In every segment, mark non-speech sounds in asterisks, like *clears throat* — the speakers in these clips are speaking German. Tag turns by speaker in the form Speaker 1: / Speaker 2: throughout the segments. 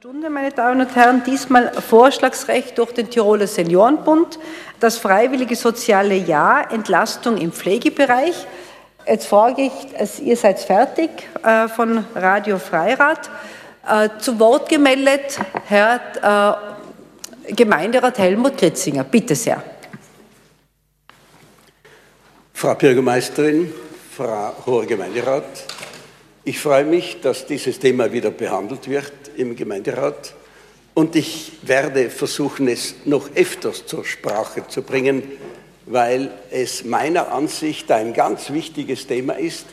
Speaker 1: Stunde, meine Damen und Herren, diesmal Vorschlagsrecht durch den Tiroler Seniorenbund, das freiwillige soziale Jahr, Entlastung im Pflegebereich. Jetzt frage ich, ihr seid fertig äh, von Radio Freirad. Äh, zu Wort gemeldet Herr äh, Gemeinderat Helmut Kritzinger. Bitte sehr.
Speaker 2: Frau Bürgermeisterin, Frau Hoher Gemeinderat, ich freue mich, dass dieses Thema wieder behandelt wird im Gemeinderat. Und ich werde versuchen, es noch öfters zur Sprache zu bringen, weil es meiner Ansicht ein ganz wichtiges Thema ist.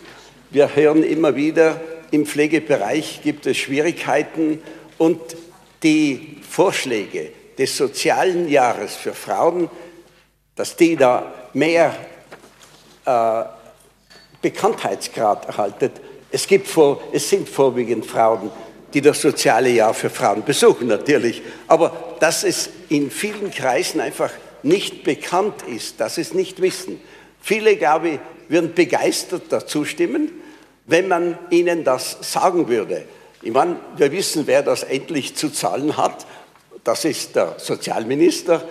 Speaker 2: Wir hören immer wieder, im Pflegebereich gibt es Schwierigkeiten und die Vorschläge des sozialen Jahres für Frauen, dass die da mehr äh, Bekanntheitsgrad erhalten, es, gibt vor, es sind vorwiegend Frauen, die das soziale Jahr für Frauen besuchen, natürlich. Aber dass es in vielen Kreisen einfach nicht bekannt ist, dass es nicht wissen. Viele, glaube ich, würden begeistert dazu stimmen, wenn man ihnen das sagen würde. Ich meine, wir wissen, wer das endlich zu zahlen hat. Das ist der Sozialminister,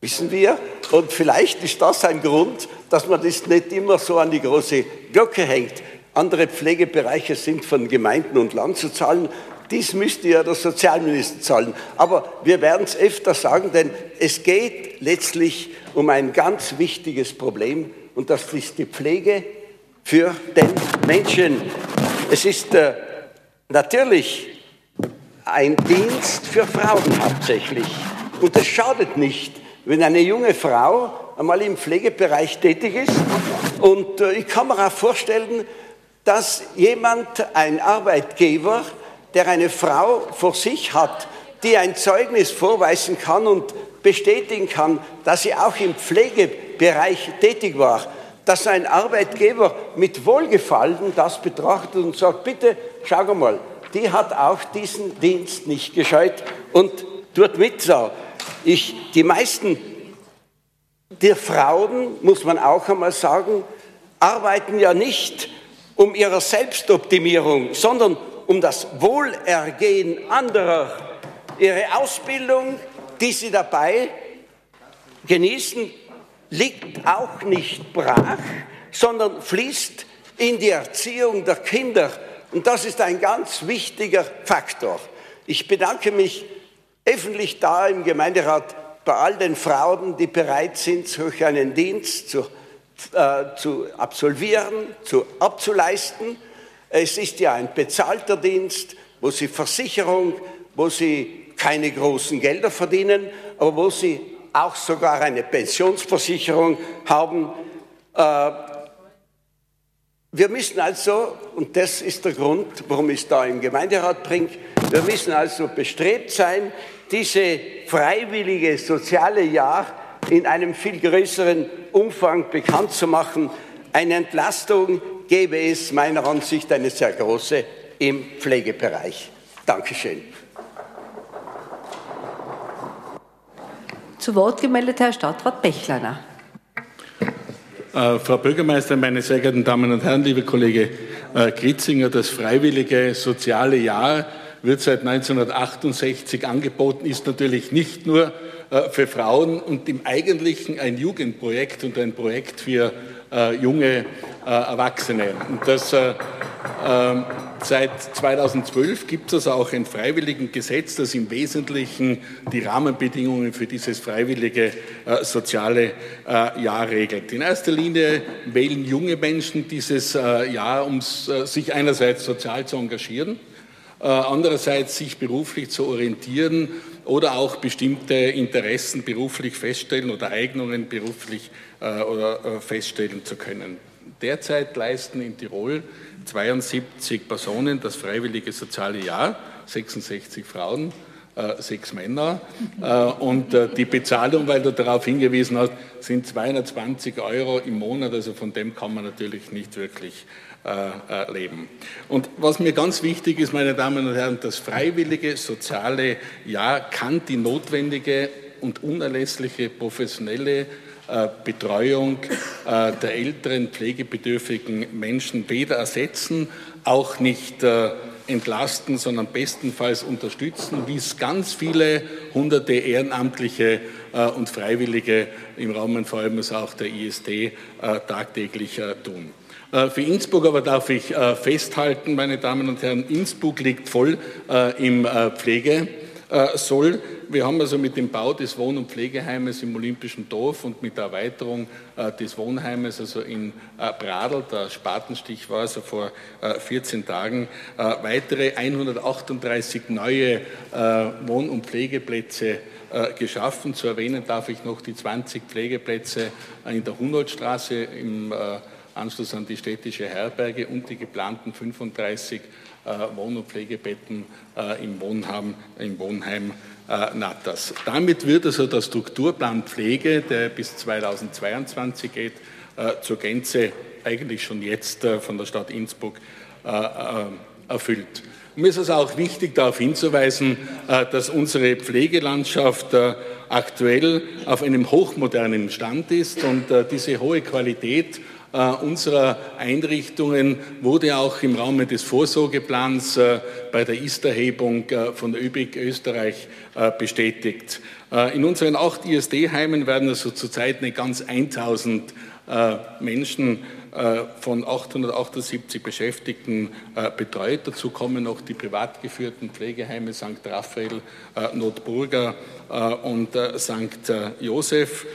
Speaker 2: wissen wir. Und vielleicht ist das ein Grund, dass man das nicht immer so an die große Glocke hängt. Andere Pflegebereiche sind von Gemeinden und Land zu zahlen. Dies müsste ja der Sozialminister zahlen. Aber wir werden es öfter sagen, denn es geht letztlich um ein ganz wichtiges Problem und das ist die Pflege für den Menschen. Es ist äh, natürlich ein Dienst für Frauen hauptsächlich. Und es schadet nicht, wenn eine junge Frau einmal im Pflegebereich tätig ist. Und äh, ich kann mir auch vorstellen, dass jemand, ein Arbeitgeber, der eine Frau vor sich hat, die ein Zeugnis vorweisen kann und bestätigen kann, dass sie auch im Pflegebereich tätig war, dass ein Arbeitgeber mit Wohlgefallen das betrachtet und sagt, bitte schau mal, die hat auch diesen Dienst nicht gescheut und tut mit so. Ich, die meisten der Frauen, muss man auch einmal sagen, arbeiten ja nicht um ihre Selbstoptimierung, sondern um das Wohlergehen anderer. Ihre Ausbildung, die sie dabei genießen, liegt auch nicht brach, sondern fließt in die Erziehung der Kinder. Und das ist ein ganz wichtiger Faktor. Ich bedanke mich öffentlich da im Gemeinderat bei all den Frauen, die bereit sind, solch einen Dienst zu äh, zu absolvieren, zu, abzuleisten. Es ist ja ein bezahlter Dienst, wo Sie Versicherung, wo Sie keine großen Gelder verdienen, aber wo Sie auch sogar eine Pensionsversicherung haben. Äh, wir müssen also, und das ist der Grund, warum ich es da im Gemeinderat bringe, wir müssen also bestrebt sein, diese freiwillige soziale Jahr in einem viel größeren Umfang bekannt zu machen. Eine Entlastung gäbe es meiner Ansicht eine sehr große im Pflegebereich. Dankeschön.
Speaker 1: Zu Wort gemeldet Herr Stadtrat Bechleiner.
Speaker 3: Äh, Frau Bürgermeisterin, meine sehr geehrten Damen und Herren, liebe Kollege äh, Gritzinger, das freiwillige soziale Jahr wird seit 1968 angeboten, ist natürlich nicht nur äh, für Frauen und im Eigentlichen ein Jugendprojekt und ein Projekt für äh, junge äh, Erwachsene. Und das, ähm, seit 2012 gibt es auch ein freiwilligen Gesetz, das im Wesentlichen die Rahmenbedingungen für dieses freiwillige soziale Jahr regelt. In erster Linie wählen junge Menschen dieses Jahr, um sich einerseits sozial zu engagieren, andererseits sich beruflich zu orientieren oder auch bestimmte Interessen beruflich feststellen oder Eignungen beruflich äh, oder, äh, feststellen zu können. Derzeit leisten in Tirol 72 Personen das freiwillige soziale Jahr, 66 Frauen, äh, sechs Männer. Äh, und äh, die Bezahlung, weil du darauf hingewiesen hast, sind 220 Euro im Monat. Also von dem kann man natürlich nicht wirklich äh, äh, leben. Und was mir ganz wichtig ist, meine Damen und Herren, das freiwillige soziale Jahr kann die notwendige und unerlässliche professionelle Betreuung der älteren pflegebedürftigen Menschen weder ersetzen, auch nicht entlasten, sondern bestenfalls unterstützen, wie es ganz viele hunderte Ehrenamtliche und Freiwillige im Rahmen vor allem auch der ISD tagtäglich tun. Für Innsbruck aber darf ich festhalten, meine Damen und Herren, Innsbruck liegt voll im Pflege. Soll. Wir haben also mit dem Bau des Wohn- und Pflegeheimes im Olympischen Dorf und mit der Erweiterung des Wohnheimes, also in Bradl, der Spatenstich war also vor 14 Tagen, weitere 138 neue Wohn- und Pflegeplätze geschaffen. Zu erwähnen darf ich noch die 20 Pflegeplätze in der Hunoldstraße im Anschluss an die städtische Herberge und die geplanten 35 Wohn- und Pflegebetten im Wohnheim, im Wohnheim Natters. Damit wird also der Strukturplan Pflege, der bis 2022 geht, zur Gänze eigentlich schon jetzt von der Stadt Innsbruck erfüllt. Mir ist es auch wichtig, darauf hinzuweisen, dass unsere Pflegelandschaft aktuell auf einem hochmodernen Stand ist und diese hohe Qualität unserer Einrichtungen wurde auch im Rahmen des Vorsorgeplans bei der Ist-Erhebung von ÖBIG Österreich bestätigt. In unseren acht ISD-Heimen werden also zurzeit nicht ganz 1000 Menschen von 878 Beschäftigten betreut. Dazu kommen noch die privat geführten Pflegeheime St. Raphael, Notburger und St. Josef.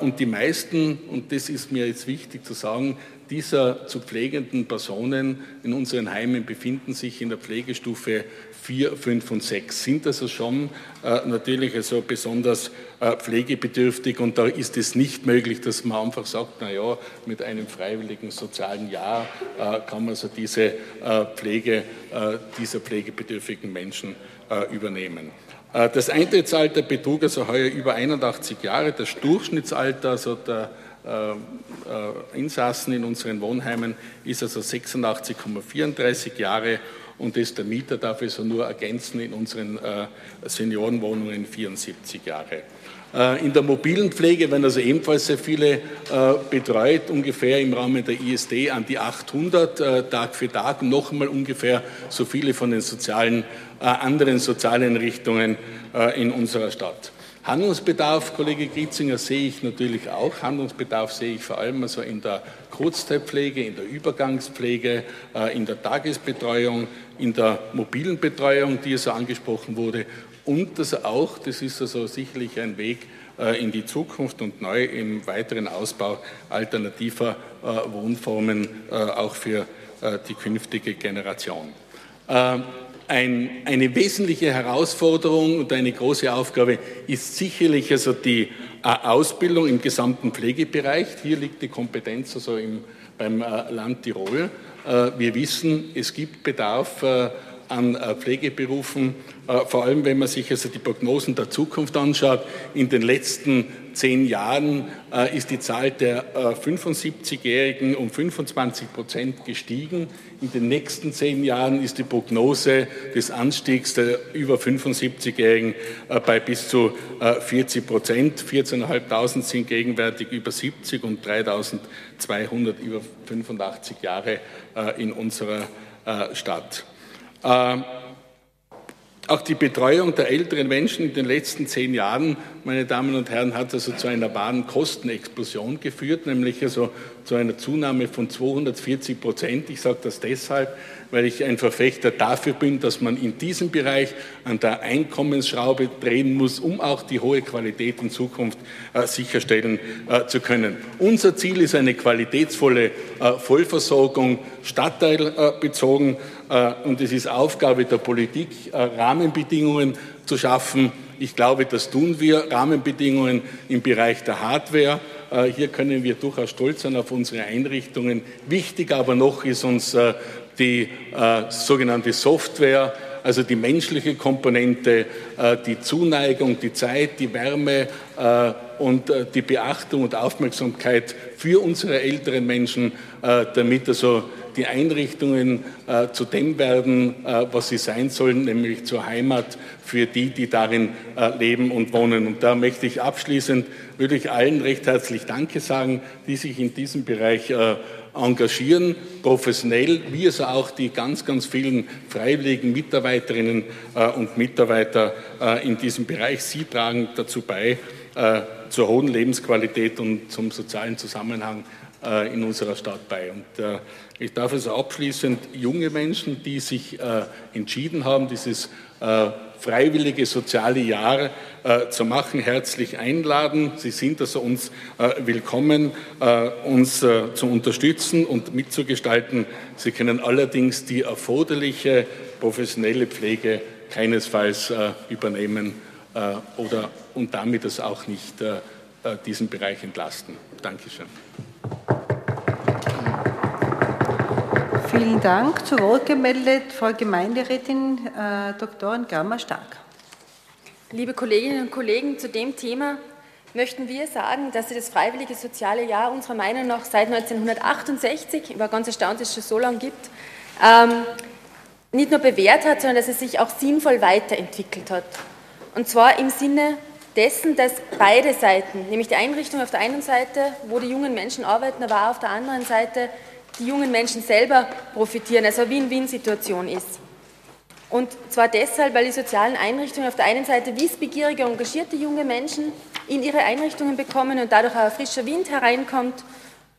Speaker 3: Und die meisten, und das ist mir jetzt wichtig zu sagen, dieser zu pflegenden Personen in unseren Heimen befinden sich in der Pflegestufe 4, 5 und 6, sind also schon äh, natürlich also besonders äh, pflegebedürftig und da ist es nicht möglich, dass man einfach sagt, na ja, mit einem freiwilligen sozialen Jahr äh, kann man also diese Pflege dieser pflegebedürftigen Menschen übernehmen. Äh, das Eintrittsalter betrug also heuer über 81 Jahre. Das Durchschnittsalter also der äh, äh, Insassen in unseren Wohnheimen ist also 86,34 Jahre und das der Mieter darf also nur ergänzen in unseren Seniorenwohnungen 74 Jahre. In der mobilen Pflege werden also ebenfalls sehr viele betreut, ungefähr im Rahmen der ISD an die 800 Tag für Tag, noch einmal ungefähr so viele von den sozialen äh, anderen sozialen Richtungen äh, in unserer Stadt. Handlungsbedarf, Kollege Gritzinger, sehe ich natürlich auch. Handlungsbedarf sehe ich vor allem also in der Kurzzeitpflege, in der Übergangspflege, äh, in der Tagesbetreuung, in der mobilen Betreuung, die so angesprochen wurde. Und das auch, das ist also sicherlich ein Weg in die Zukunft und neu im weiteren Ausbau alternativer Wohnformen auch für die künftige Generation. Ein, eine wesentliche Herausforderung und eine große Aufgabe ist sicherlich also die äh, Ausbildung im gesamten Pflegebereich. Hier liegt die Kompetenz also im, beim äh, Land Tirol. Äh, wir wissen, es gibt Bedarf an Pflegeberufen, vor allem wenn man sich also die Prognosen der Zukunft anschaut. In den letzten zehn Jahren äh, ist die Zahl der äh, 75-Jährigen um 25 Prozent gestiegen. In den nächsten zehn Jahren ist die Prognose des Anstiegs der über 75-Jährigen äh, bei bis zu 40 äh, Prozent. 14.500 sind gegenwärtig über 70 und 3.200 über 85 Jahre äh, in unserer äh, Stadt. Auch die Betreuung der älteren Menschen in den letzten zehn Jahren, meine Damen und Herren, hat also zu einer wahren Kostenexplosion geführt, nämlich also zu einer Zunahme von 240 Prozent. Ich sage das deshalb, weil ich ein Verfechter dafür bin, dass man in diesem Bereich an der Einkommensschraube drehen muss, um auch die hohe Qualität in Zukunft äh, sicherstellen äh, zu können. Unser Ziel ist eine qualitätsvolle äh, Vollversorgung, stadtteilbezogen äh, und es ist Aufgabe der Politik, äh, Rahmenbedingungen zu schaffen. Ich glaube, das tun wir, Rahmenbedingungen im Bereich der Hardware. Äh, hier können wir durchaus stolz sein auf unsere Einrichtungen. Wichtig aber noch ist uns die sogenannte Software, also die menschliche Komponente, die Zuneigung, die Zeit, die Wärme und die Beachtung und Aufmerksamkeit für unsere älteren Menschen, damit also die Einrichtungen äh, zu dem werden, äh, was sie sein sollen, nämlich zur Heimat für die, die darin äh, leben und wohnen. Und da möchte ich abschließend wirklich allen recht herzlich Danke sagen, die sich in diesem Bereich äh, engagieren, professionell, wie es auch die ganz, ganz vielen freiwilligen Mitarbeiterinnen äh, und Mitarbeiter äh, in diesem Bereich. Sie tragen dazu bei, äh, zur hohen Lebensqualität und zum sozialen Zusammenhang in unserer Stadt bei. Und äh, ich darf also abschließend junge Menschen, die sich äh, entschieden haben, dieses freiwillige soziale Jahr zu machen, herzlich einladen. Sie sind also uns willkommen, uns zu unterstützen und mitzugestalten. Sie können allerdings die erforderliche professionelle Pflege keinesfalls übernehmen oder und damit es auch nicht diesen Bereich entlasten. Dankeschön.
Speaker 1: Vielen Dank. Zu Wort gemeldet Frau Gemeinderätin äh, Dr. Gammer-Stark.
Speaker 4: Liebe Kolleginnen und Kollegen, zu dem Thema möchten wir sagen, dass das freiwillige soziale Jahr unserer Meinung nach seit 1968, ich war ganz erstaunt, dass es schon so lange gibt, ähm, nicht nur bewährt hat, sondern dass es sich auch sinnvoll weiterentwickelt hat. Und zwar im Sinne dessen, dass beide Seiten, nämlich die Einrichtung auf der einen Seite, wo die jungen Menschen arbeiten, aber auch auf der anderen Seite die jungen Menschen selber profitieren, also eine Win-Win-Situation ist. Und zwar deshalb, weil die sozialen Einrichtungen auf der einen Seite wissbegierige, engagierte junge Menschen in ihre Einrichtungen bekommen und dadurch auch frischer Wind hereinkommt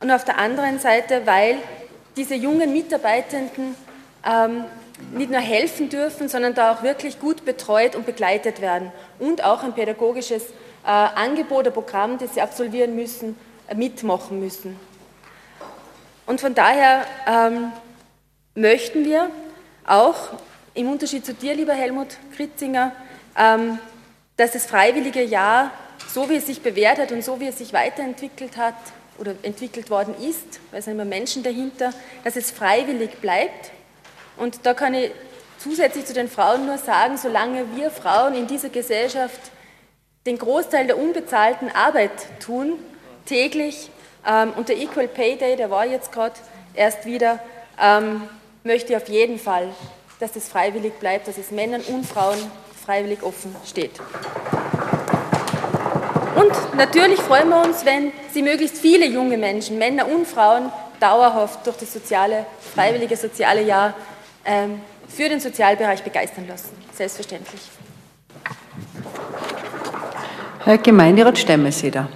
Speaker 4: und auf der anderen Seite, weil diese jungen Mitarbeitenden ähm, nicht nur helfen dürfen, sondern da auch wirklich gut betreut und begleitet werden und auch ein pädagogisches äh, Angebot, ein Programm, das sie absolvieren müssen, äh, mitmachen müssen. Und von daher ähm, möchten wir auch, im Unterschied zu dir, lieber Helmut Kritzinger, ähm, dass das freiwillige Jahr, so wie es sich bewährt hat und so wie es sich weiterentwickelt hat oder entwickelt worden ist, weil es sind immer Menschen dahinter, dass es freiwillig bleibt. Und da kann ich zusätzlich zu den Frauen nur sagen, solange wir Frauen in dieser Gesellschaft den Großteil der unbezahlten Arbeit tun, täglich, ähm, und der Equal Pay Day, der war jetzt gerade erst wieder, ähm, möchte ich auf jeden Fall, dass das freiwillig bleibt, dass es Männern und Frauen freiwillig offen steht. Und natürlich freuen wir uns, wenn Sie möglichst viele junge Menschen, Männer und Frauen, dauerhaft durch das soziale, freiwillige soziale Jahr ähm, für den Sozialbereich begeistern lassen. Selbstverständlich.
Speaker 1: Herr Gemeinderat Stemmeseder.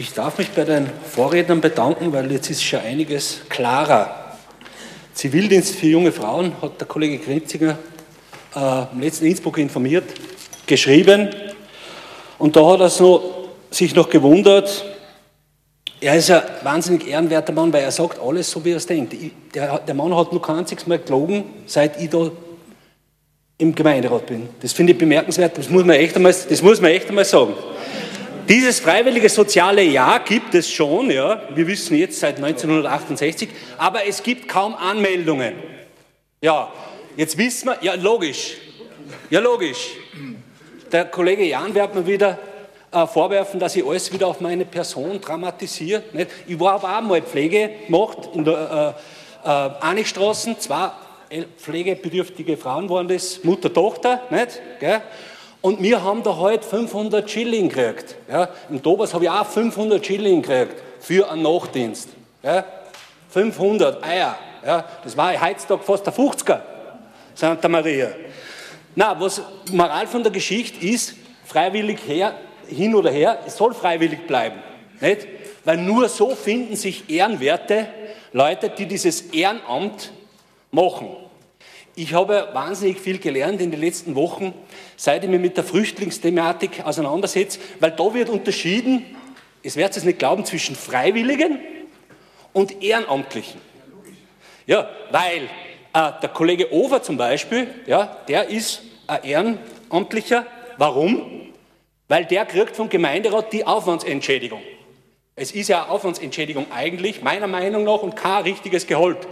Speaker 5: Ich darf mich bei den Vorrednern bedanken, weil jetzt ist schon einiges klarer. Zivildienst für junge Frauen hat der Kollege Grinzinger äh, im letzten Innsbruck informiert, geschrieben. Und da hat er so, sich noch gewundert, er ist ein wahnsinnig ehrenwerter Mann, weil er sagt alles so, wie er es denkt. Der, der Mann hat nur kein einziges Mal gelogen, seit ich da im Gemeinderat bin. Das finde ich bemerkenswert, das muss man echt einmal, das muss man echt einmal sagen. Dieses freiwillige soziale Jahr gibt es schon, ja, wir wissen jetzt seit 1968, aber es gibt kaum Anmeldungen. Ja, jetzt wissen wir, ja logisch, ja logisch. Der Kollege Jan wird mir wieder äh, vorwerfen, dass ich alles wieder auf meine Person dramatisiere. Ich war aber auch mal Pflege gemacht in der äh, äh, Anigstraßen, zwei pflegebedürftige Frauen waren das, Mutter, Tochter, nicht? Gell? Und wir haben da heute 500 Schilling gekriegt. Ja, Im Dobas habe ich auch 500 Schilling gekriegt für einen Nachtdienst. Ja, 500 Eier. Ja, das war heutzutage fast der 50er, Santa Maria. Na, was Moral von der Geschichte ist, freiwillig her, hin oder her, es soll freiwillig bleiben. Nicht? Weil nur so finden sich ehrenwerte Leute, die dieses Ehrenamt machen. Ich habe wahnsinnig viel gelernt in den letzten Wochen, seit ich mich mit der Flüchtlingsthematik auseinandersetze, weil da wird unterschieden, es werdet es nicht glauben, zwischen Freiwilligen und Ehrenamtlichen. Ja, weil äh, der Kollege Over zum Beispiel, ja, der ist ein Ehrenamtlicher. Warum? Weil der kriegt vom Gemeinderat die Aufwandsentschädigung. Es ist ja eine Aufwandsentschädigung eigentlich, meiner Meinung nach, und kein richtiges Gehalt.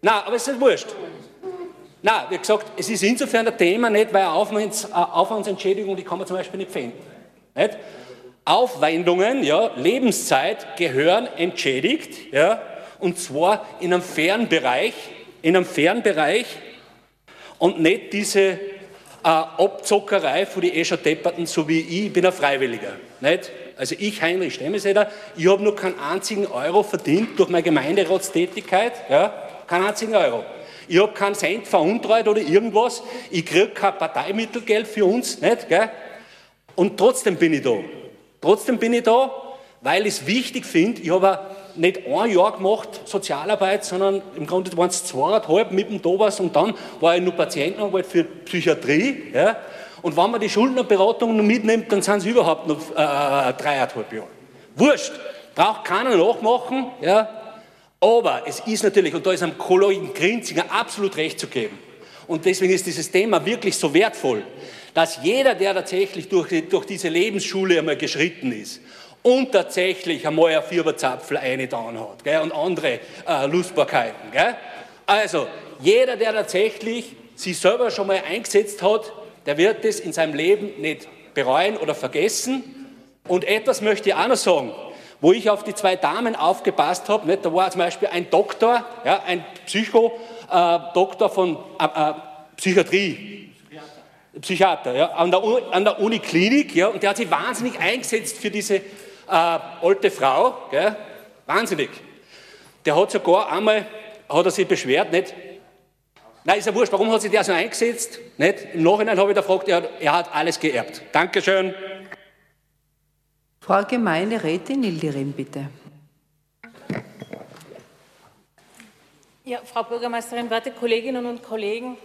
Speaker 5: Na, aber es ist wurscht. Na, wie gesagt, es ist insofern ein Thema nicht, weil Aufwands, Aufwandsentschädigung, die kann man zum Beispiel nicht finden. Nicht? Aufwendungen, ja, Lebenszeit gehören entschädigt, ja, und zwar in einem fairen Bereich, in einem fairen Bereich und nicht diese äh, Abzockerei für die eh schon Depperten, so wie ich, ich bin ein Freiwilliger. nicht? Also ich, Heinrich Stemmeseder, ich habe noch keinen einzigen Euro verdient durch meine Gemeinderatstätigkeit, ja, keinen einzigen Euro. Ich habe keinen Cent veruntreut oder irgendwas. Ich kriege kein Parteimittelgeld für uns, nicht? Gell? Und trotzdem bin ich da. Trotzdem bin ich da, weil ich es wichtig finde. Ich habe nicht ein Jahr gemacht, Sozialarbeit, sondern im Grunde waren es zweieinhalb mit dem Thomas und dann war ich nur Patientenarbeit für Psychiatrie. Ja? Und wenn man die Schuldnerberatung noch mitnimmt, dann sind es überhaupt noch äh, äh, dreieinhalb Jahre. Wurscht, braucht keiner nachmachen. Ja? Aber es ist natürlich, und da ist einem Kollegen Grinzinger absolut recht zu geben, und deswegen ist dieses Thema wirklich so wertvoll, dass jeder, der tatsächlich durch, durch diese Lebensschule einmal geschritten ist und tatsächlich einmal ein Fieberzapfel eingetan hat gell, und andere äh, Lustbarkeiten. Gell. Also, jeder, der tatsächlich sich selber schon mal eingesetzt hat, der wird es in seinem Leben nicht bereuen oder vergessen. Und etwas möchte ich auch noch sagen wo ich auf die zwei Damen aufgepasst habe. Da war zum Beispiel ein Doktor, ja, ein Psycho-Doktor äh, von äh, äh, Psychiatrie, Psychiater, ja, an, der, an der Uniklinik, ja, und der hat sich wahnsinnig eingesetzt für diese äh, alte Frau, gell, wahnsinnig. Der hat sogar einmal, hat er sich beschwert, nicht? Nein, ist ja wurscht, warum hat sich der so eingesetzt? Nicht? Im Nachhinein habe ich gefragt, er, er hat alles geerbt. Dankeschön.
Speaker 1: Frau Gemeinderätin Ildirim, bitte.
Speaker 6: Ja, Frau Bürgermeisterin, werte Kolleginnen und Kollegen,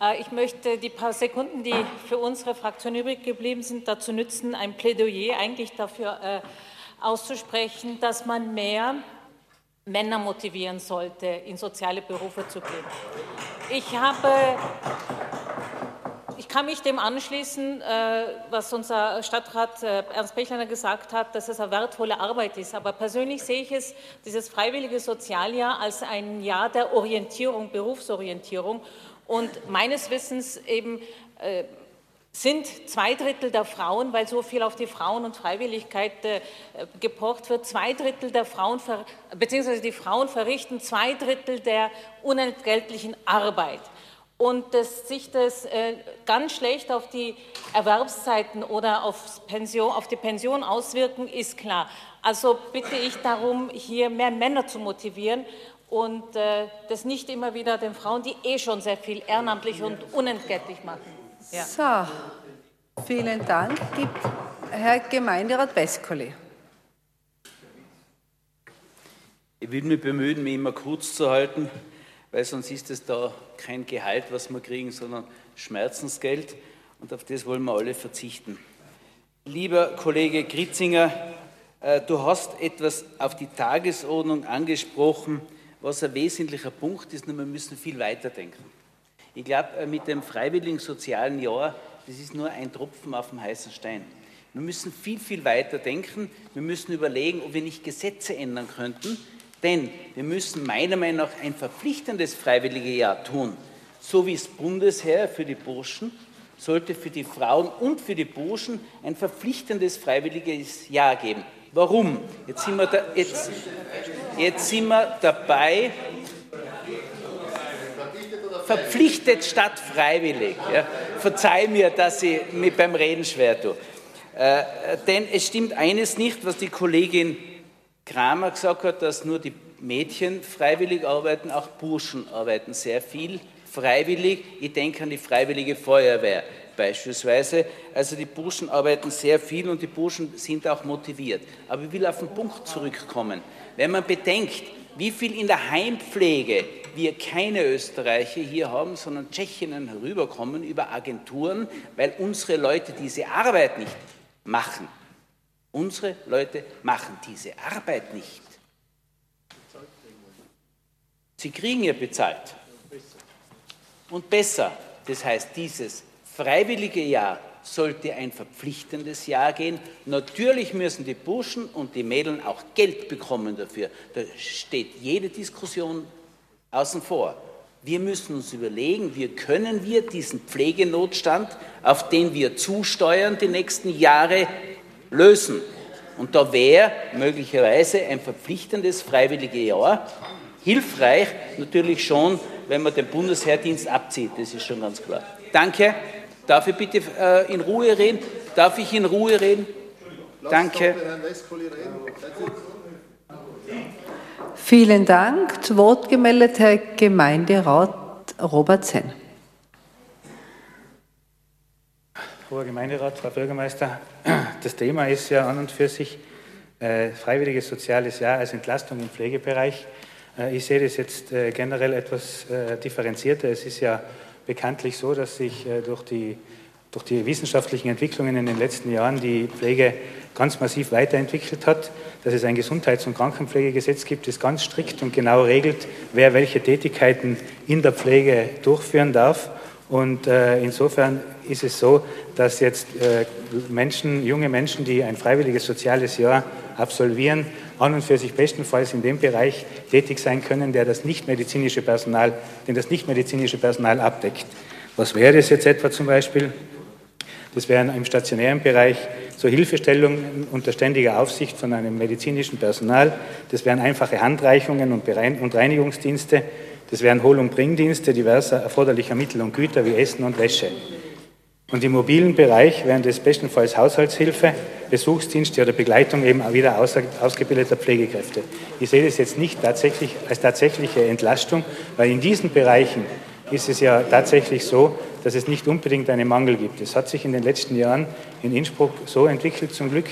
Speaker 6: äh, ich möchte die paar Sekunden, die für unsere Fraktion übrig geblieben sind, dazu nützen, ein Plädoyer eigentlich dafür äh, auszusprechen, dass man mehr Männer motivieren sollte, in soziale Berufe zu gehen. Ich habe ich kann mich dem anschließen, äh, was unser Stadtrat äh, Ernst Bechleiner gesagt hat, dass es eine wertvolle Arbeit ist. Aber persönlich sehe ich es, dieses freiwillige Sozialjahr, als ein Jahr der Orientierung, Berufsorientierung. Und meines Wissens eben äh, sind zwei Drittel der Frauen, weil so viel auf die Frauen und Freiwilligkeit gepocht wird, zwei Drittel der Frauen, beziehungsweise die Frauen verrichten zwei Drittel der unentgeltlichen Arbeit und dass sich das äh, ganz schlecht auf die Erwerbszeiten oder aufs Pension, auf die Pension auswirken, ist klar. Also bitte ich darum, hier mehr Männer zu motivieren und äh, das nicht immer wieder den Frauen, die eh schon sehr viel ehrenamtlich und unentgeltlich machen.
Speaker 1: Ja. So, vielen Dank. Gibt Herr Gemeinderat Weskoli.
Speaker 7: Ich will mich bemühen, mich immer kurz zu halten weil sonst ist es da kein Gehalt, was wir kriegen, sondern Schmerzensgeld und auf das wollen wir alle verzichten. Lieber Kollege Gritzinger, äh, du hast etwas auf die Tagesordnung angesprochen, was ein wesentlicher Punkt ist, und wir müssen viel weiter denken. Ich glaube, äh, mit dem freiwilligen sozialen Jahr, das ist nur ein Tropfen auf dem heißen Stein. Wir müssen viel, viel weiter denken. Wir müssen überlegen, ob wir nicht Gesetze ändern könnten, denn wir müssen meiner Meinung nach ein verpflichtendes freiwillige Jahr tun, so wie es Bundesheer für die Burschen sollte für die Frauen und für die Burschen ein verpflichtendes freiwilliges Jahr geben. Warum? Jetzt sind wir, da, jetzt, jetzt sind wir dabei, verpflichtet statt freiwillig. Ja. Verzeih mir, dass ich mich beim Reden schwer tue. Äh, denn es stimmt eines nicht, was die Kollegin Kramer gesagt hat, dass nur die Mädchen freiwillig arbeiten, auch Burschen arbeiten sehr viel freiwillig. Ich denke an die freiwillige Feuerwehr beispielsweise. Also die Burschen arbeiten sehr viel und die Burschen sind auch motiviert. Aber ich will auf den Punkt zurückkommen. Wenn man bedenkt, wie viel in der Heimpflege wir keine Österreicher hier haben, sondern Tschechinnen herüberkommen über Agenturen, weil unsere Leute diese Arbeit nicht machen, Unsere Leute machen diese Arbeit nicht. Sie kriegen ihr bezahlt. Und besser. Das heißt, dieses freiwillige Jahr sollte ein verpflichtendes Jahr gehen. Natürlich müssen die Burschen und die Mädels auch Geld bekommen dafür. Da steht jede Diskussion außen vor. Wir müssen uns überlegen, wie können wir diesen Pflegenotstand, auf den wir zusteuern die nächsten Jahre, lösen. Und da wäre möglicherweise ein verpflichtendes freiwilliges Jahr hilfreich, natürlich schon, wenn man den Bundesheerdienst abzieht, das ist schon ganz klar. Danke. Darf ich bitte äh, in Ruhe reden? Darf ich in Ruhe reden? Danke.
Speaker 1: Vielen Dank. Zu Wort gemeldet Herr Gemeinderat Robert Senn.
Speaker 8: Hoher Gemeinderat, Frau Bürgermeister, das Thema ist ja an und für sich äh, freiwilliges soziales Jahr als Entlastung im Pflegebereich. Äh, ich sehe das jetzt äh, generell etwas äh, differenzierter. Es ist ja bekanntlich so, dass sich äh, durch die durch die wissenschaftlichen Entwicklungen in den letzten Jahren die Pflege ganz massiv weiterentwickelt hat, dass es ein Gesundheits- und Krankenpflegegesetz gibt, das ganz strikt und genau regelt, wer welche Tätigkeiten in der Pflege durchführen darf. Und äh, insofern ist es so, dass jetzt äh, Menschen, junge Menschen, die ein freiwilliges soziales Jahr absolvieren, an und für sich bestenfalls in dem Bereich tätig sein können, der das nichtmedizinische Personal, den das nichtmedizinische Personal abdeckt. Was wäre das jetzt etwa zum Beispiel? Das wären im stationären Bereich so Hilfestellungen unter ständiger Aufsicht von einem medizinischen Personal. Das wären einfache Handreichungen und Reinigungsdienste. Das wären Hol- und Bringdienste diverser erforderlicher Mittel und Güter wie Essen und Wäsche. Und im mobilen Bereich wären das bestenfalls Haushaltshilfe, Besuchsdienste oder Begleitung eben wieder ausgebildeter Pflegekräfte. Ich sehe das jetzt nicht tatsächlich als tatsächliche Entlastung, weil in diesen Bereichen ist es ja tatsächlich so, dass es nicht unbedingt einen Mangel gibt. Es hat sich in den letzten Jahren in Innsbruck so entwickelt, zum Glück,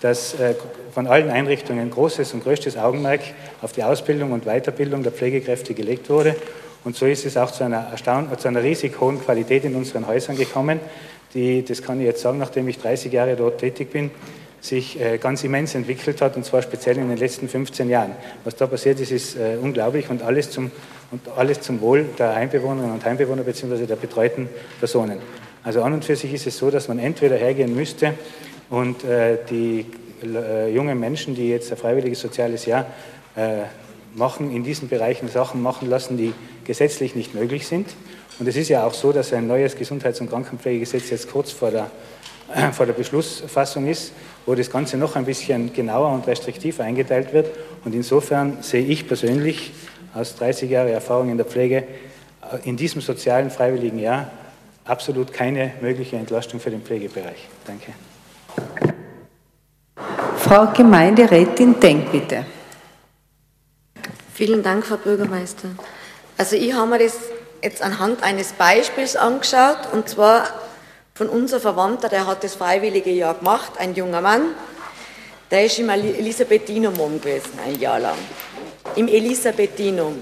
Speaker 8: dass äh, von allen Einrichtungen großes und größtes Augenmerk auf die Ausbildung und Weiterbildung der Pflegekräfte gelegt wurde. Und so ist es auch zu einer, zu einer riesig hohen Qualität in unseren Häusern gekommen, die, das kann ich jetzt sagen, nachdem ich 30 Jahre dort tätig bin, sich äh, ganz immens entwickelt hat, und zwar speziell in den letzten 15 Jahren. Was da passiert ist, ist äh, unglaublich und alles zum und alles zum Wohl der Heimbewohnerinnen und Heimbewohner bzw. der betreuten Personen. Also an und für sich ist es so, dass man entweder hergehen müsste und äh, die äh, jungen Menschen, die jetzt ein freiwilliges soziales Jahr äh, machen, in diesen Bereichen Sachen machen lassen, die gesetzlich nicht möglich sind. Und es ist ja auch so, dass ein neues Gesundheits- und Krankenpflegegesetz jetzt kurz vor der, *clears throat* vor der Beschlussfassung ist, wo das Ganze noch ein bisschen genauer und restriktiver eingeteilt wird. Und insofern sehe ich persönlich aus 30 Jahren Erfahrung in der Pflege äh, in diesem sozialen freiwilligen Jahr absolut keine mögliche Entlastung für den Pflegebereich. Danke.
Speaker 1: Frau Gemeinderätin Denk bitte.
Speaker 9: Vielen Dank, Frau Bürgermeister. Also ich habe mir das jetzt anhand eines Beispiels angeschaut, und zwar von unser Verwandter, der hat das freiwillige Jahr gemacht, ein junger Mann, der ist im Elisabethinum gewesen, ein Jahr lang im Elisabethinum.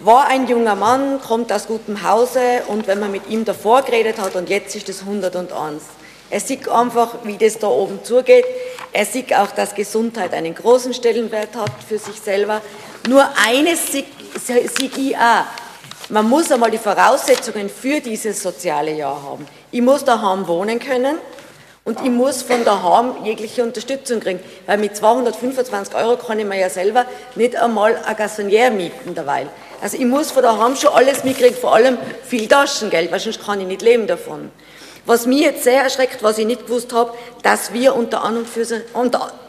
Speaker 9: War ein junger Mann, kommt aus gutem Hause und wenn man mit ihm davor geredet hat und jetzt ist es 101. Er sieht einfach, wie das da oben zugeht. Er sieht auch, dass Gesundheit einen großen Stellenwert hat für sich selber. Nur eines sieht ich auch. Man muss einmal die Voraussetzungen für dieses soziale Jahr haben. Ich muss daheim wohnen können. Und ich muss von daheim jegliche Unterstützung kriegen, weil mit 225 Euro kann ich mir ja selber nicht einmal ein Gassonier mieten derweil. Also ich muss von daheim schon alles mitkriegen, vor allem viel Taschengeld, weil sonst kann ich nicht leben davon. Was mich jetzt sehr erschreckt, was ich nicht gewusst habe, dass wir unter,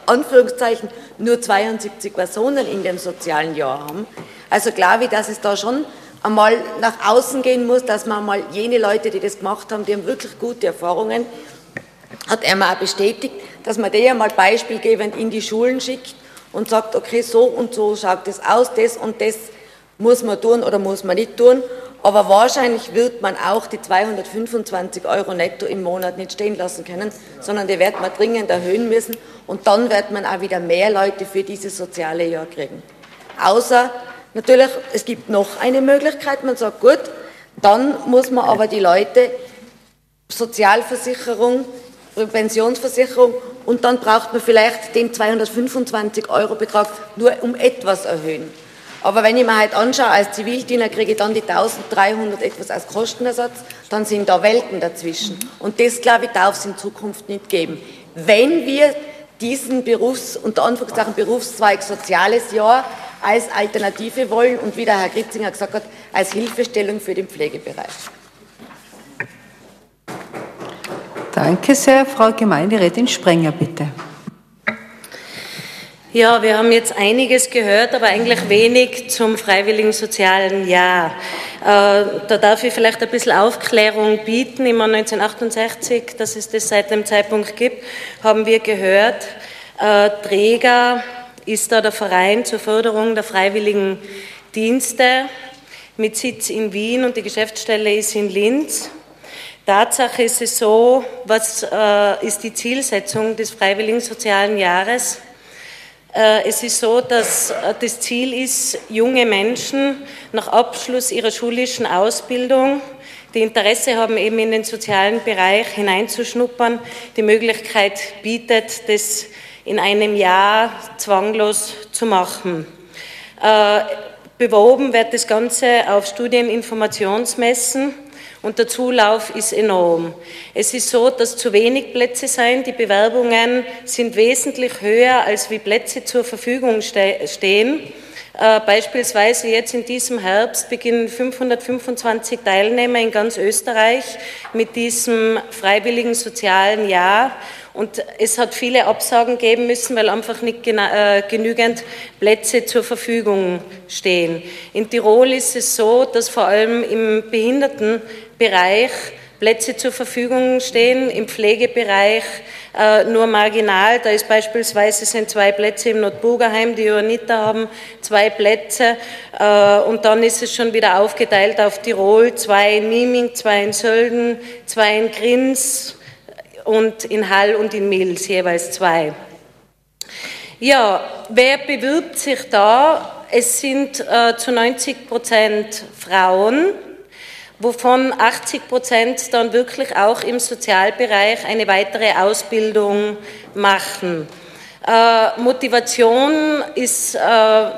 Speaker 9: Anführungszeichen nur 72 Personen in dem sozialen Jahr haben. Also glaube ich, dass es da schon einmal nach außen gehen muss, dass man mal jene Leute, die das gemacht haben, die haben wirklich gute Erfahrungen hat er mir auch bestätigt, dass man der mal beispielgebend in die Schulen schickt und sagt, okay, so und so schaut das aus, das und das muss man tun oder muss man nicht tun. Aber wahrscheinlich wird man auch die 225 Euro netto im Monat nicht stehen lassen können, sondern die wird man dringend erhöhen müssen und dann wird man auch wieder mehr Leute für dieses soziale Jahr kriegen. Außer natürlich, es gibt noch eine Möglichkeit, man sagt, gut, dann muss man aber die Leute Sozialversicherung Pensionsversicherung und dann braucht man vielleicht den 225 Euro Betrag nur um etwas erhöhen. Aber wenn ich mir halt anschaue, als Zivildiener kriege ich dann die 1300 etwas als Kostenersatz, dann sind da Welten dazwischen. Und das, glaube ich, darf es in Zukunft nicht geben. Wenn wir diesen Berufs-, unter Anführungszeichen Berufszweig Soziales Jahr als Alternative wollen und wie der Herr Gritzinger gesagt hat, als Hilfestellung für den Pflegebereich.
Speaker 1: Danke sehr. Frau Gemeinderätin Sprenger, bitte.
Speaker 10: Ja, wir haben jetzt einiges gehört, aber eigentlich wenig zum freiwilligen sozialen Jahr. Äh, da darf ich vielleicht ein bisschen Aufklärung bieten. Im Jahr 1968, dass es das seit dem Zeitpunkt gibt, haben wir gehört, äh, Träger ist da der Verein zur Förderung der freiwilligen Dienste mit Sitz in Wien und die Geschäftsstelle ist in Linz. Tatsache ist es so, was äh, ist die Zielsetzung des freiwilligen sozialen Jahres? Äh, es ist so, dass äh, das Ziel ist, junge Menschen nach Abschluss ihrer schulischen Ausbildung, die Interesse haben, eben in den sozialen Bereich hineinzuschnuppern, die Möglichkeit bietet, das in einem Jahr zwanglos zu machen. Äh, beworben wird das Ganze auf Studieninformationsmessen und der Zulauf ist enorm. Es ist so, dass zu wenig Plätze sein. Die Bewerbungen sind wesentlich höher, als wie Plätze zur Verfügung stehen. Äh, beispielsweise jetzt in diesem Herbst beginnen 525 Teilnehmer in ganz Österreich mit diesem freiwilligen sozialen Jahr. Und es hat viele Absagen geben müssen, weil einfach nicht äh, genügend Plätze zur Verfügung stehen. In Tirol ist es so, dass vor allem im Behindertenbereich Plätze zur Verfügung stehen, im Pflegebereich äh, nur marginal. Da ist beispielsweise sind zwei Plätze im Notburgerheim, die Johanniter haben zwei Plätze äh, und dann ist es schon wieder aufgeteilt auf Tirol, zwei in Nieming, zwei in Sölden, zwei in Grins und in Hall und in Mills jeweils zwei. Ja, wer bewirbt sich da? Es sind äh, zu 90 Prozent Frauen wovon 80 Prozent dann wirklich auch im Sozialbereich eine weitere Ausbildung machen. Äh, Motivation ist äh,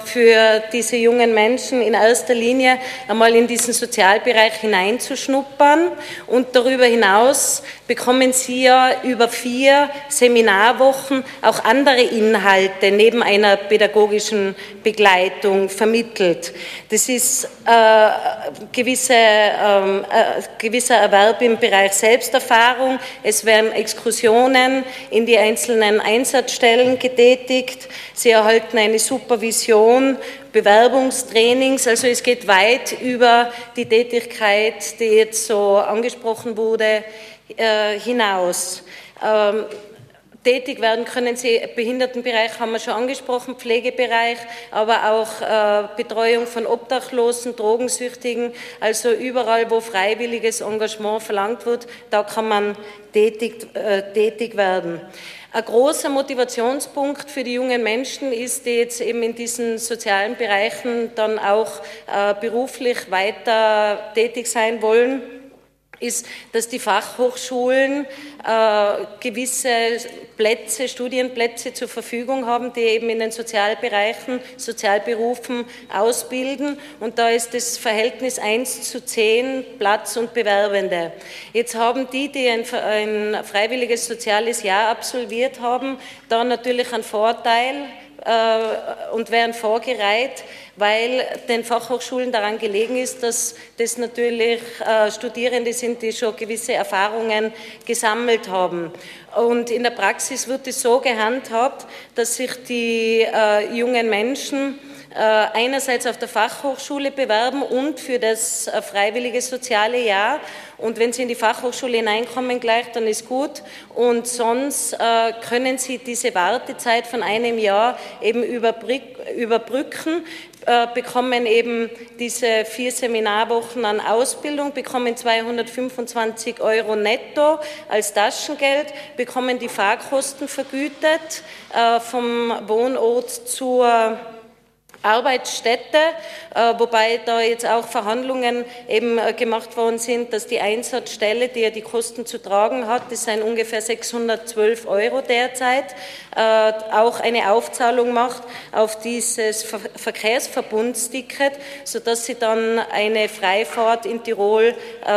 Speaker 10: für diese jungen Menschen in erster Linie einmal in diesen Sozialbereich hineinzuschnuppern und darüber hinaus bekommen sie ja über vier Seminarwochen auch andere Inhalte neben einer pädagogischen Begleitung vermittelt. Das ist äh, gewisse, ähm, äh, gewisser Erwerb im Bereich Selbsterfahrung. Es werden Exkursionen in die einzelnen Einsatzstellen Schulen getätigt. Sie erhalten eine Supervision, Bewerbungstrainings. Also es geht weit über die Tätigkeit, die jetzt so angesprochen wurde, äh, hinaus. Tätig werden können Sie, Behindertenbereich haben wir schon angesprochen, Pflegebereich, aber auch äh, Betreuung von Obdachlosen, Drogensüchtigen, also überall, wo freiwilliges Engagement verlangt wird, da kann man tätig, äh, tätig werden. Ein großer Motivationspunkt für die jungen Menschen ist, die jetzt eben in diesen sozialen Bereichen dann auch äh, beruflich weiter tätig sein wollen ist, dass die Fachhochschulen äh, gewisse Plätze, Studienplätze zur Verfügung haben, die eben in den Sozialbereichen, Sozialberufen ausbilden. Und da ist das Verhältnis 1 zu 10 Platz und Bewerbende. Jetzt haben die, die ein, ein freiwilliges soziales Jahr absolviert haben, da natürlich einen Vorteil äh, und werden vorgereiht, weil den Fachhochschulen daran gelegen ist, dass das natürlich äh, Studierende sind, die schon gewisse Erfahrungen gesammelt haben. Und in der Praxis wird es so gehandhabt, dass sich die äh, jungen Menschen äh, einerseits auf der Fachhochschule bewerben und für das freiwillige soziale Jahr. Und wenn Sie in die Fachhochschule hineinkommen gleich, dann ist gut. Und sonst können Sie diese Wartezeit von einem Jahr eben überbrücken, bekommen eben diese vier Seminarwochen an Ausbildung, bekommen 225 Euro netto als Taschengeld, bekommen die Fahrkosten vergütet vom Wohnort zur Arbeitsstätte, äh, wobei da jetzt auch Verhandlungen eben äh, gemacht worden sind, dass die Einsatzstelle, die ja die Kosten zu tragen hat, das sind ungefähr 612 Euro derzeit, äh, auch eine Aufzahlung macht auf dieses Verkehrsverbundsticket, sodass sie dann eine Freifahrt in Tirol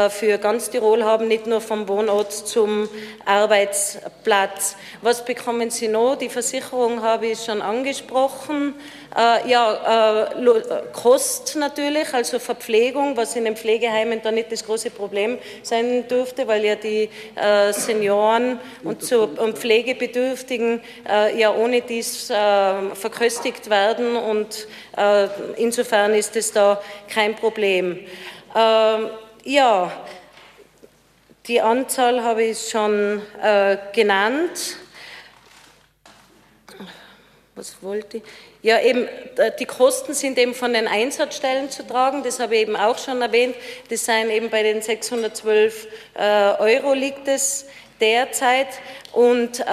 Speaker 10: für ganz Tirol haben, nicht nur vom Wohnort zum Arbeitsplatz. Was bekommen Sie noch? Die Versicherung habe ich schon angesprochen. Ja, ja äh, Kost natürlich, also Verpflegung, was in den Pflegeheimen da nicht das große Problem sein dürfte, weil ja die äh, Senioren und, so, und Pflegebedürftigen äh, ja ohne dies äh, verköstigt werden und äh, insofern ist es da kein Problem. Ähm, ja, die Anzahl habe ich schon äh, genannt. Was wollte ich? Ja, eben, die Kosten sind eben von den Einsatzstellen zu tragen, das habe ich eben auch schon erwähnt. Das seien eben bei den 612 äh, Euro liegt es derzeit. Und äh,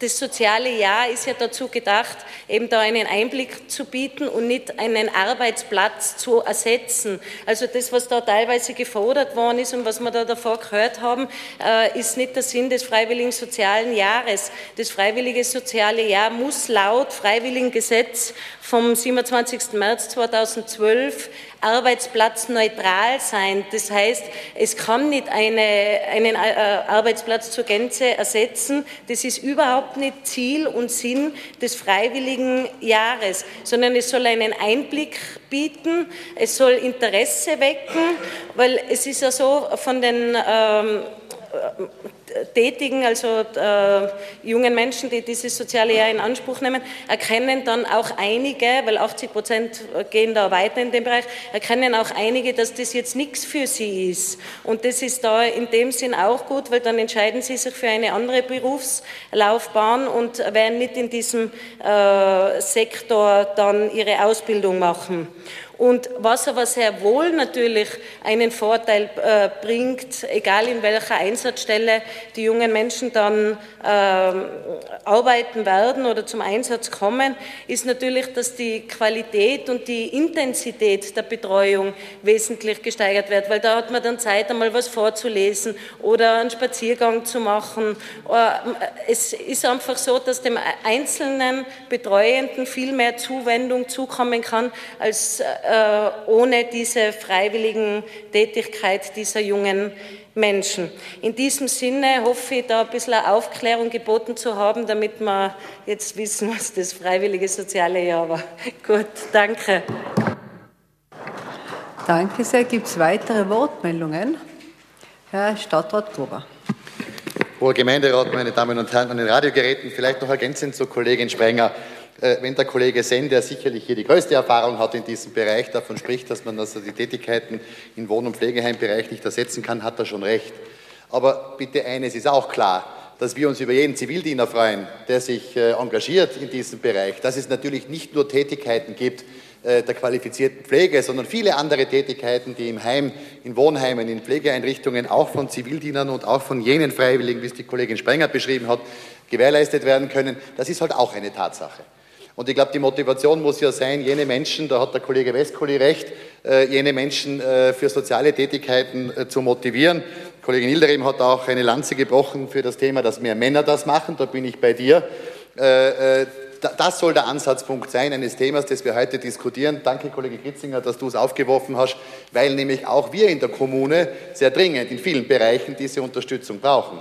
Speaker 10: das soziale Jahr ist ja dazu gedacht, eben da einen Einblick zu bieten und nicht einen Arbeitsplatz zu ersetzen. Also das, was da teilweise gefordert worden ist und was wir da davor gehört haben, äh, ist nicht der Sinn des freiwilligen sozialen Jahres. Das freiwillige soziale Jahr muss laut Freiwilligengesetz vom 27. März 2012 arbeitsplatzneutral sein. Das heißt, es kann nicht eine, einen äh, Arbeitsplatz zur Gänze ersetzen. Das ist überhaupt nicht Ziel und Sinn des freiwilligen Jahres, sondern es soll einen Einblick bieten, es soll Interesse wecken, weil es ist ja so von den ähm, Tätigen, also äh, jungen Menschen, die dieses soziale Jahr in Anspruch nehmen, erkennen dann auch einige, weil 80 Prozent gehen da weiter in dem Bereich, erkennen auch einige, dass das jetzt nichts für sie ist. Und das ist da in dem Sinn auch gut, weil dann entscheiden sie sich für eine andere Berufslaufbahn und werden nicht in diesem äh, Sektor dann ihre Ausbildung machen. Und was aber sehr wohl natürlich einen Vorteil äh, bringt, egal in welcher Einsatzstelle die jungen Menschen dann äh, arbeiten werden oder zum Einsatz kommen, ist natürlich, dass die Qualität und die Intensität der Betreuung wesentlich gesteigert wird, weil da hat man dann Zeit, einmal was vorzulesen oder einen Spaziergang zu machen. Äh, es ist einfach so, dass dem einzelnen Betreuenden viel mehr Zuwendung zukommen kann als äh, ohne diese freiwilligen Tätigkeit dieser jungen Menschen. In diesem Sinne hoffe ich, da ein bisschen Aufklärung geboten zu haben, damit wir jetzt wissen, was das freiwillige soziale Jahr war. *laughs* Gut, danke.
Speaker 1: Danke sehr. Gibt es weitere Wortmeldungen? Herr Stadtrat Gruber.
Speaker 11: Hoher Gemeinderat, meine Damen und Herren an den Radiogeräten, vielleicht noch ergänzend zur Kollegin Sprenger. Äh, wenn der Kollege Sen, der sicherlich hier die größte Erfahrung hat in diesem Bereich, davon spricht, dass man also die Tätigkeiten im Wohn- und Pflegeheimbereich nicht ersetzen kann, hat er schon recht. Aber bitte eines ist auch klar, dass wir uns über jeden Zivildiener freuen, der sich äh, engagiert in diesem Bereich, dass es natürlich nicht nur Tätigkeiten gibt äh, der qualifizierten Pflege, sondern viele andere Tätigkeiten, die im Heim, in Wohnheimen, in Pflegeeinrichtungen auch von Zivildienern und auch von jenen Freiwilligen, wie es die Kollegin Sprenger beschrieben hat, gewährleistet werden können. Das ist halt auch eine Tatsache. Und ich glaube, die Motivation muss ja sein, jene Menschen, da hat der Kollege Westkoli recht, äh, jene Menschen äh, für soziale Tätigkeiten äh, zu motivieren. Kollegin Hilderim hat auch eine Lanze gebrochen für das Thema, dass mehr Männer das machen, da bin ich bei dir. Das soll der Ansatzpunkt sein eines Themas, das wir heute diskutieren. Danke, Kollege Gritzinger, dass du es aufgeworfen hast, weil nämlich auch wir in der Kommune sehr dringend in vielen Bereichen diese Unterstützung brauchen.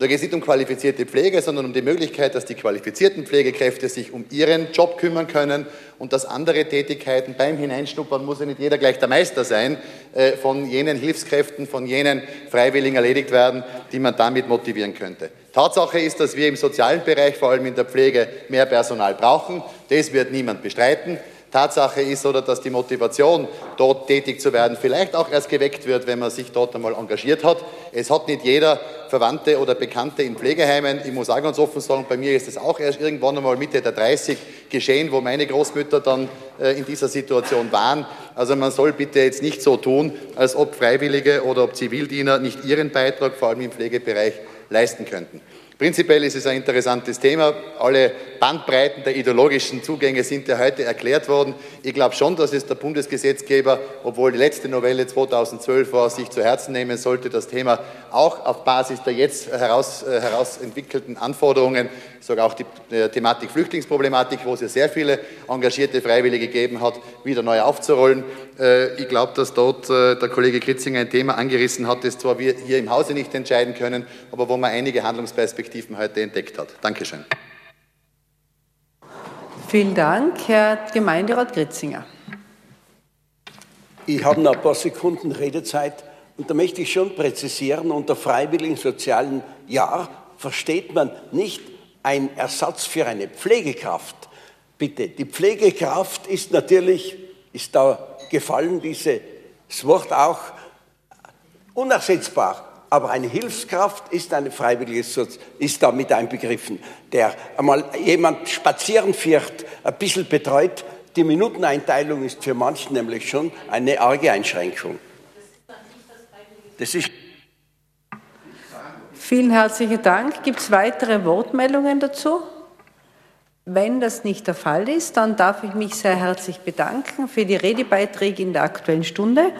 Speaker 11: Da geht es nicht um qualifizierte Pflege, sondern um die Möglichkeit, dass die qualifizierten Pflegekräfte sich um ihren Job kümmern können und dass andere Tätigkeiten beim Hineinschnuppern muss ja nicht jeder gleich der Meister sein, äh, von jenen Hilfskräften, von jenen Freiwilligen erledigt werden, die man damit motivieren könnte. Tatsache ist, dass wir im sozialen Bereich, vor allem in der Pflege, mehr Personal brauchen. Das wird niemand bestreiten. Tatsache ist oder dass die Motivation, dort tätig zu werden, vielleicht auch erst geweckt wird, wenn man sich dort einmal engagiert hat. Es hat nicht jeder Verwandte oder Bekannte in Pflegeheimen. Ich muss auch ganz offen sagen, bei mir ist es auch erst irgendwann einmal Mitte der 30 geschehen, wo meine Großmütter dann äh, in dieser Situation waren. Also man soll bitte jetzt nicht so tun, als ob Freiwillige oder ob Zivildiener nicht ihren Beitrag, vor allem im Pflegebereich, leisten könnten. Prinzipiell ist es ein interessantes Thema. Alle Bandbreiten der ideologischen Zugänge sind ja heute erklärt worden. Ich glaube schon, dass es der Bundesgesetzgeber, obwohl die letzte Novelle 2012 war, sich zu Herzen nehmen sollte, das Thema auch auf Basis der jetzt heraus, äh, heraus entwickelten Anforderungen, sogar auch die äh, Thematik Flüchtlingsproblematik, wo es ja sehr viele engagierte Freiwillige gegeben hat, wieder neu aufzurollen. Äh, ich glaube, dass dort äh, der Kollege Kritzinger ein Thema angerissen hat, das zwar wir hier im Hause nicht entscheiden können, aber wo man einige Handlungsperspektiven heute entdeckt hat. Dankeschön.
Speaker 1: Vielen Dank, Herr Gemeinderat Gritzinger.
Speaker 2: Ich habe noch ein paar Sekunden Redezeit und da möchte ich schon präzisieren, unter freiwilligen sozialen Jahr versteht man nicht ein Ersatz für eine Pflegekraft. Bitte, die Pflegekraft ist natürlich, ist da gefallen, dieses Wort auch, unersetzbar. Aber eine Hilfskraft ist eine freiwillige Sozi ist damit einbegriffen, der einmal jemand spazieren fährt, ein bisschen betreut. Die Minuteneinteilung ist für manchen nämlich schon eine arge Einschränkung.
Speaker 1: Das ist Vielen herzlichen Dank. Gibt es weitere Wortmeldungen dazu? Wenn das nicht der Fall ist, dann darf ich mich sehr herzlich bedanken für die Redebeiträge in der Aktuellen Stunde